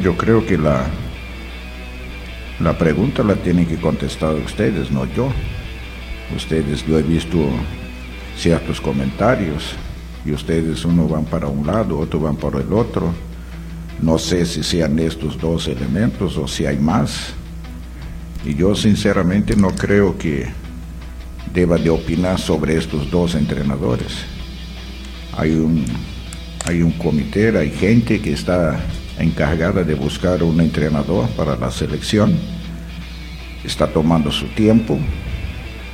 Yo creo que la, la pregunta la tienen que contestar ustedes, no yo. Ustedes, yo he visto ciertos comentarios y ustedes uno van para un lado, otro van para el otro. No sé si sean estos dos elementos o si hay más. Y yo sinceramente no creo que deba de opinar sobre estos dos entrenadores. Hay un, hay un comité, hay gente que está encargada de buscar un entrenador para la selección. Está tomando su tiempo,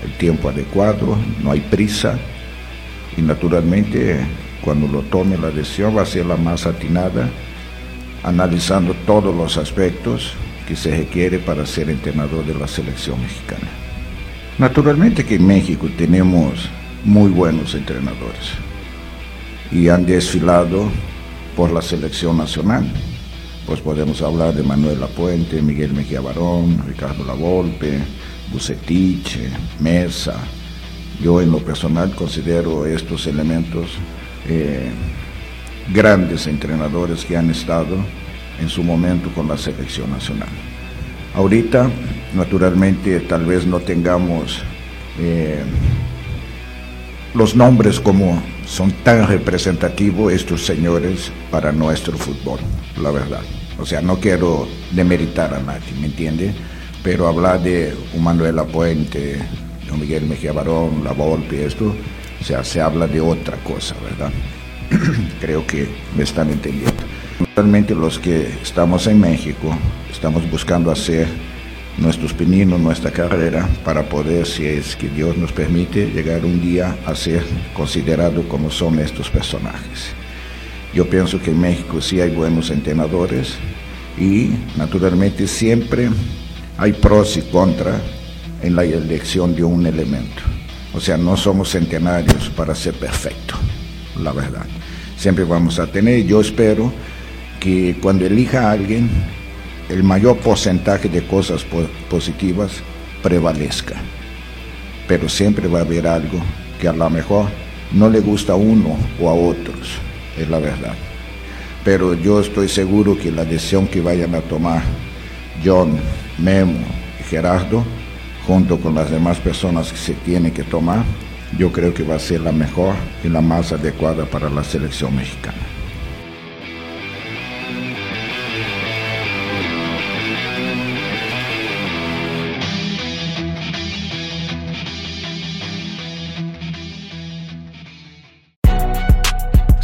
el tiempo adecuado, no hay prisa y naturalmente cuando lo tome la decisión va a ser la más atinada, analizando todos los aspectos que se requiere para ser entrenador de la selección mexicana. Naturalmente que en México tenemos muy buenos entrenadores y han desfilado por la selección nacional. Pues podemos hablar de Manuel Lapuente, Miguel Mejía Barón, Ricardo Lavolpe, Bucetich, Mesa. Yo en lo personal considero estos elementos eh, grandes entrenadores que han estado en su momento con la selección nacional. Ahorita, naturalmente, tal vez no tengamos eh, los nombres como son tan representativos estos señores para nuestro fútbol, la verdad. O sea, no quiero demeritar a nadie, ¿me entiende? Pero hablar de un Manuel Apuente, de Miguel Mejía Barón, La Volpe, esto, o sea, se habla de otra cosa, ¿verdad? Creo que me están entendiendo. Realmente los que estamos en México, estamos buscando hacer nuestros pininos, nuestra carrera, para poder, si es que Dios nos permite, llegar un día a ser considerado como son estos personajes. Yo pienso que en México sí hay buenos entrenadores y naturalmente siempre hay pros y contras en la elección de un elemento. O sea, no somos centenarios para ser perfectos, la verdad. Siempre vamos a tener, yo espero que cuando elija alguien, el mayor porcentaje de cosas positivas prevalezca. Pero siempre va a haber algo que a lo mejor no le gusta a uno o a otros, es la verdad. Pero yo estoy seguro que la decisión que vayan a tomar John, Memo y Gerardo, junto con las demás personas que se tienen que tomar, yo creo que va a ser la mejor y la más adecuada para la selección mexicana.